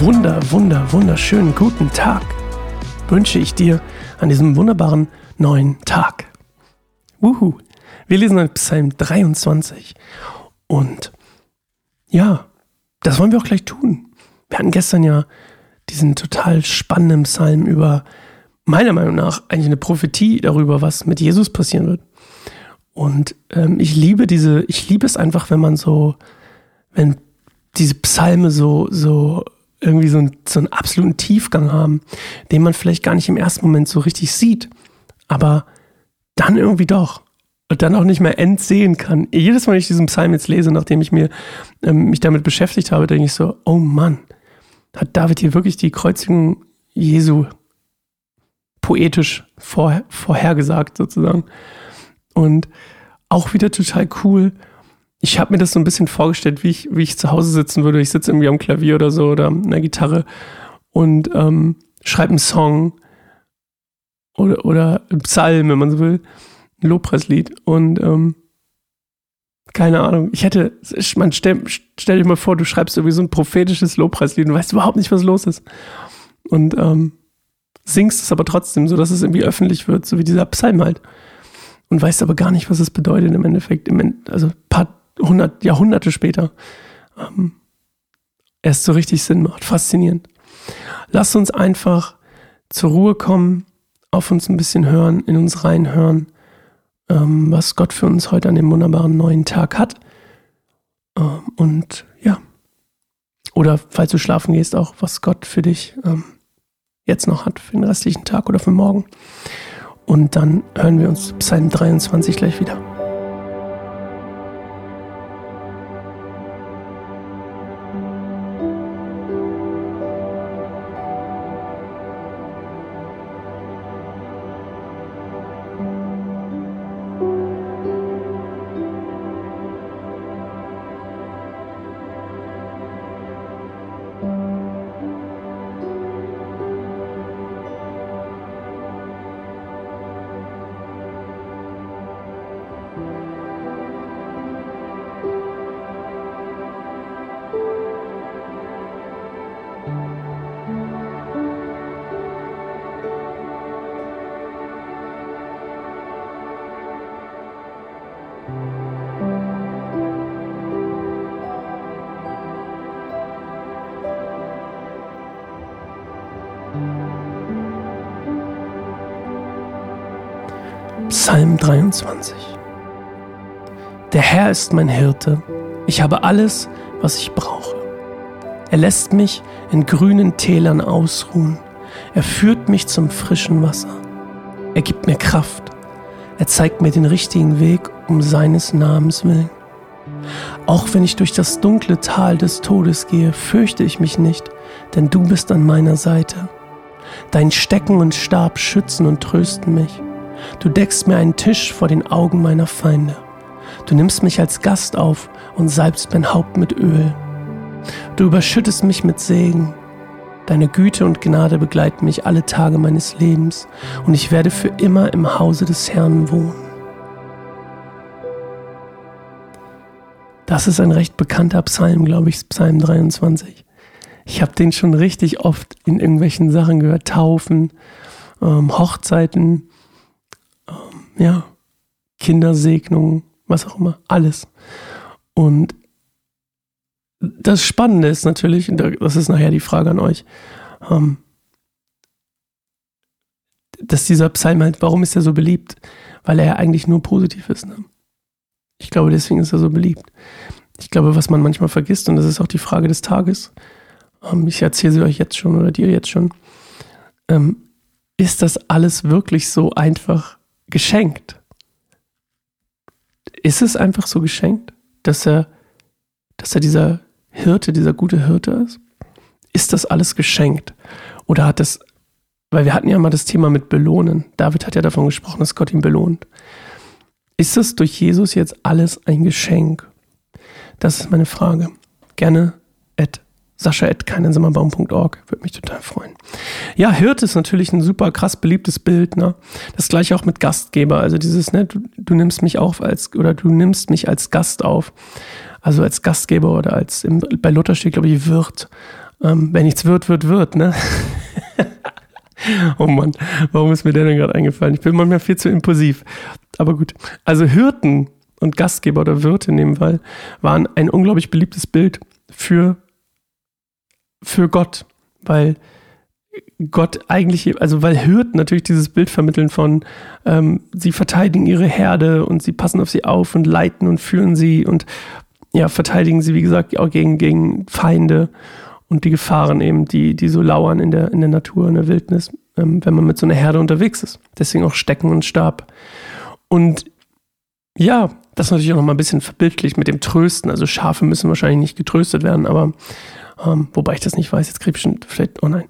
wunder, wunder, wunderschönen guten Tag wünsche ich dir an diesem wunderbaren neuen Tag. Wuhu! Wir lesen Psalm 23 und ja, das wollen wir auch gleich tun. Wir hatten gestern ja diesen total spannenden Psalm über, meiner Meinung nach, eigentlich eine Prophetie darüber, was mit Jesus passieren wird. Und ähm, ich liebe diese, ich liebe es einfach, wenn man so, wenn diese Psalme so, so irgendwie so, ein, so einen absoluten Tiefgang haben, den man vielleicht gar nicht im ersten Moment so richtig sieht, aber dann irgendwie doch und dann auch nicht mehr entsehen kann. Jedes Mal, wenn ich diesen Psalm jetzt lese, nachdem ich mir ähm, mich damit beschäftigt habe, denke ich so, oh Mann, hat David hier wirklich die Kreuzigung Jesu poetisch vor, vorhergesagt sozusagen. Und auch wieder total cool, ich habe mir das so ein bisschen vorgestellt, wie ich, wie ich zu Hause sitzen würde. Ich sitze irgendwie am Klavier oder so oder an der Gitarre und ähm, schreibe einen Song oder, oder einen Psalm, wenn man so will, ein Lobpreislied. Und ähm, keine Ahnung, ich hätte, man stell, stell dir mal vor, du schreibst irgendwie so ein prophetisches Lobpreislied und weißt überhaupt nicht, was los ist. Und ähm, singst es aber trotzdem, so dass es irgendwie öffentlich wird, so wie dieser Psalm halt. Und weißt aber gar nicht, was es bedeutet im Endeffekt. Im, also ein paar 100 Jahrhunderte später ähm, erst so richtig Sinn macht. Faszinierend. Lass uns einfach zur Ruhe kommen, auf uns ein bisschen hören, in uns reinhören, ähm, was Gott für uns heute an dem wunderbaren neuen Tag hat. Ähm, und ja, oder falls du schlafen gehst, auch was Gott für dich ähm, jetzt noch hat, für den restlichen Tag oder für morgen. Und dann hören wir uns Psalm 23 gleich wieder. Psalm 23 Der Herr ist mein Hirte, ich habe alles, was ich brauche. Er lässt mich in grünen Tälern ausruhen, er führt mich zum frischen Wasser, er gibt mir Kraft, er zeigt mir den richtigen Weg um seines Namens willen. Auch wenn ich durch das dunkle Tal des Todes gehe, fürchte ich mich nicht, denn du bist an meiner Seite. Dein Stecken und Stab schützen und trösten mich. Du deckst mir einen Tisch vor den Augen meiner Feinde. Du nimmst mich als Gast auf und salbst mein Haupt mit Öl. Du überschüttest mich mit Segen. Deine Güte und Gnade begleiten mich alle Tage meines Lebens und ich werde für immer im Hause des Herrn wohnen. Das ist ein recht bekannter Psalm, glaube ich, Psalm 23. Ich habe den schon richtig oft in irgendwelchen Sachen gehört, Taufen, ähm, Hochzeiten, ja, Kindersegnung, was auch immer, alles. Und das Spannende ist natürlich, und das ist nachher die Frage an euch, ähm, dass dieser Psalm halt, warum ist er so beliebt? Weil er ja eigentlich nur positiv ist. Ne? Ich glaube, deswegen ist er so beliebt. Ich glaube, was man manchmal vergisst, und das ist auch die Frage des Tages, ähm, ich erzähle sie euch jetzt schon oder dir jetzt schon, ähm, ist das alles wirklich so einfach geschenkt. Ist es einfach so geschenkt, dass er, dass er dieser Hirte, dieser gute Hirte ist? Ist das alles geschenkt? Oder hat das, weil wir hatten ja mal das Thema mit Belohnen. David hat ja davon gesprochen, dass Gott ihn belohnt. Ist das durch Jesus jetzt alles ein Geschenk? Das ist meine Frage. Gerne sascha.keinensimmerbaum.org. Würde mich total freuen. Ja, Hirt ist natürlich ein super krass beliebtes Bild. Ne? Das gleiche auch mit Gastgeber. Also dieses, ne, du, du nimmst mich auf als, oder du nimmst mich als Gast auf. Also als Gastgeber oder als, im, bei Luther steht, glaube ich, Wirt. Ähm, wenn nichts wird, wird, wird, ne? oh Mann, warum ist mir der denn gerade eingefallen? Ich bin manchmal viel zu impulsiv. Aber gut. Also Hirten und Gastgeber oder Wirte in dem Fall waren ein unglaublich beliebtes Bild für, für Gott, weil Gott eigentlich, also weil Hirten natürlich dieses Bild vermitteln von, ähm, sie verteidigen ihre Herde und sie passen auf sie auf und leiten und führen sie und ja, verteidigen sie, wie gesagt, auch gegen, gegen Feinde und die Gefahren eben, die, die so lauern in der, in der Natur, in der Wildnis, ähm, wenn man mit so einer Herde unterwegs ist. Deswegen auch Stecken und Stab. Und ja, das natürlich auch noch mal ein bisschen verbildlich mit dem Trösten. Also Schafe müssen wahrscheinlich nicht getröstet werden, aber ähm, wobei ich das nicht weiß, jetzt kriege ich schon, vielleicht, oh nein,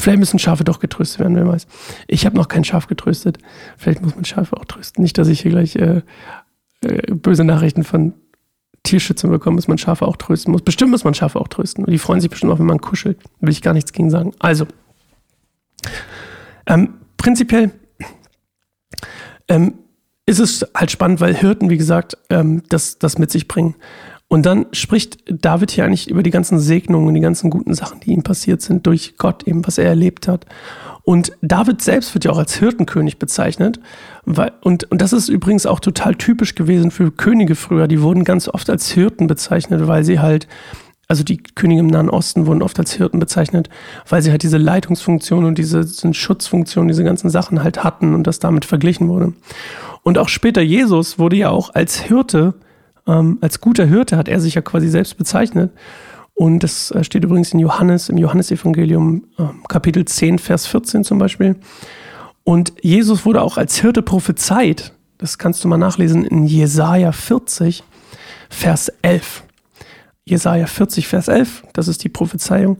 vielleicht müssen Schafe doch getröstet werden, wer weiß. Ich habe noch kein Schaf getröstet. Vielleicht muss man Schafe auch trösten. Nicht, dass ich hier gleich äh, äh, böse Nachrichten von Tierschützern bekomme, dass man Schafe auch trösten muss. Bestimmt muss man Schafe auch trösten. Und die freuen sich bestimmt auch, wenn man kuschelt. Will ich gar nichts gegen sagen. Also, ähm, prinzipiell ähm, ist es halt spannend, weil Hirten, wie gesagt, ähm, das, das mit sich bringen. Und dann spricht David hier eigentlich über die ganzen Segnungen und die ganzen guten Sachen, die ihm passiert sind durch Gott, eben was er erlebt hat. Und David selbst wird ja auch als Hirtenkönig bezeichnet. Und, und das ist übrigens auch total typisch gewesen für Könige früher. Die wurden ganz oft als Hirten bezeichnet, weil sie halt, also die Könige im Nahen Osten wurden oft als Hirten bezeichnet, weil sie halt diese Leitungsfunktion und diese, diese Schutzfunktion, diese ganzen Sachen halt hatten und das damit verglichen wurde. Und auch später Jesus wurde ja auch als Hirte ähm, als guter Hirte hat er sich ja quasi selbst bezeichnet. Und das äh, steht übrigens in Johannes, im Johannesevangelium, äh, Kapitel 10, Vers 14 zum Beispiel. Und Jesus wurde auch als Hirte prophezeit. Das kannst du mal nachlesen in Jesaja 40, Vers 11. Jesaja 40, Vers 11, das ist die Prophezeiung.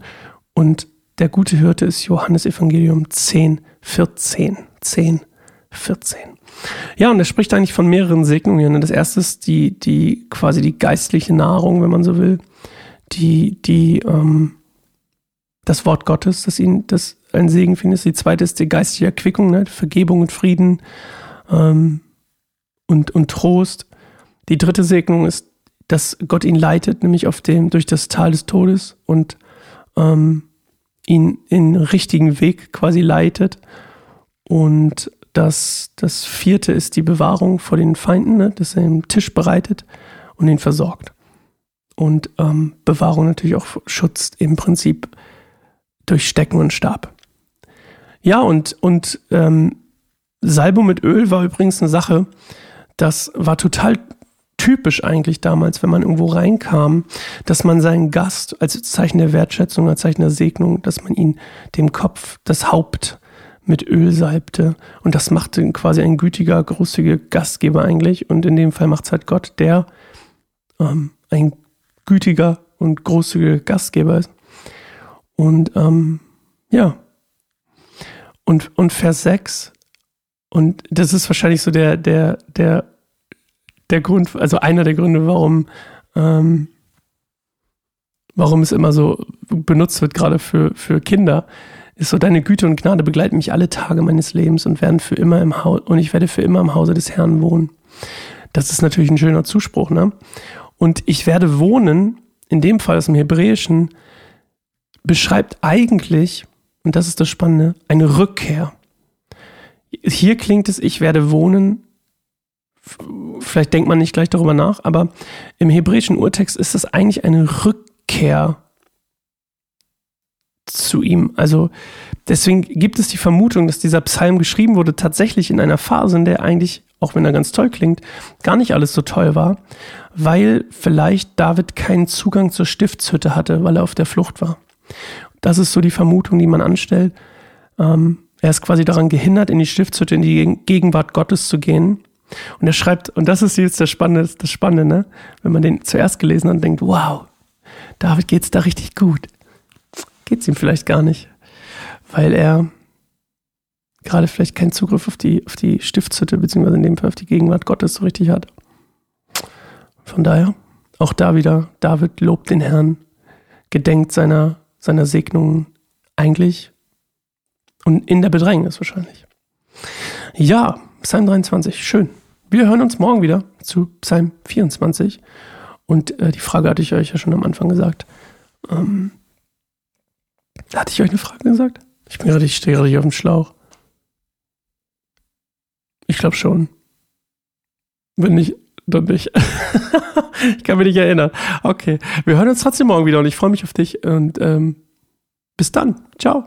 Und der gute Hirte ist Johannes Evangelium 10, 14. 10, 14. Ja, und er spricht eigentlich von mehreren Segnungen. Das erste ist die, die quasi die geistliche Nahrung, wenn man so will, die, die, ähm, das Wort Gottes, das ihn, das ein Segen findet. Die zweite ist die geistliche Erquickung, ne? Vergebung und Frieden ähm, und, und Trost. Die dritte Segnung ist, dass Gott ihn leitet, nämlich auf dem, durch das Tal des Todes und ähm, ihn in richtigen Weg quasi leitet. Und das, das vierte ist die Bewahrung vor den Feinden, ne? dass er den Tisch bereitet und ihn versorgt. Und ähm, Bewahrung natürlich auch schützt im Prinzip durch Stecken und Stab. Ja, und, und ähm, Salbung mit Öl war übrigens eine Sache, das war total typisch eigentlich damals, wenn man irgendwo reinkam, dass man seinen Gast als Zeichen der Wertschätzung, als Zeichen der Segnung, dass man ihn dem Kopf, das Haupt mit Öl salbte. Und das machte quasi ein gütiger, großzügiger Gastgeber eigentlich. Und in dem Fall macht es halt Gott, der ähm, ein gütiger und großzügiger Gastgeber ist. Und ähm, ja. Und, und Vers 6, und das ist wahrscheinlich so der, der, der, der Grund, also einer der Gründe, warum, ähm, warum es immer so benutzt wird, gerade für, für Kinder, ist so, deine Güte und Gnade begleiten mich alle Tage meines Lebens und werden für immer im Haus, und ich werde für immer im Hause des Herrn wohnen. Das ist natürlich ein schöner Zuspruch, ne? Und ich werde wohnen, in dem Fall aus dem Hebräischen, beschreibt eigentlich, und das ist das Spannende, eine Rückkehr. Hier klingt es, ich werde wohnen, vielleicht denkt man nicht gleich darüber nach, aber im hebräischen Urtext ist das eigentlich eine Rückkehr zu ihm. Also deswegen gibt es die Vermutung, dass dieser Psalm geschrieben wurde tatsächlich in einer Phase, in der eigentlich, auch wenn er ganz toll klingt, gar nicht alles so toll war, weil vielleicht David keinen Zugang zur Stiftshütte hatte, weil er auf der Flucht war. Das ist so die Vermutung, die man anstellt. Ähm, er ist quasi daran gehindert, in die Stiftshütte, in die Gegenwart Gottes zu gehen. Und er schreibt, und das ist jetzt das Spannende, das Spannende, ne? wenn man den zuerst gelesen hat und denkt, wow, David geht's da richtig gut geht es ihm vielleicht gar nicht, weil er gerade vielleicht keinen Zugriff auf die, auf die Stiftshütte, beziehungsweise in dem Fall auf die Gegenwart Gottes so richtig hat. Von daher, auch da wieder, David lobt den Herrn, gedenkt seiner, seiner Segnungen eigentlich und in der Bedrängnis wahrscheinlich. Ja, Psalm 23, schön. Wir hören uns morgen wieder zu Psalm 24. Und äh, die Frage hatte ich euch ja schon am Anfang gesagt. Ähm, Hatte ich euch eine Frage gesagt? Ich bin gerade, ich stehe gerade hier auf dem Schlauch. Ich glaube schon. Wenn nicht, dann nicht. ich kann mich nicht erinnern. Okay, wir hören uns trotzdem morgen wieder und ich freue mich auf dich und ähm, bis dann. Ciao.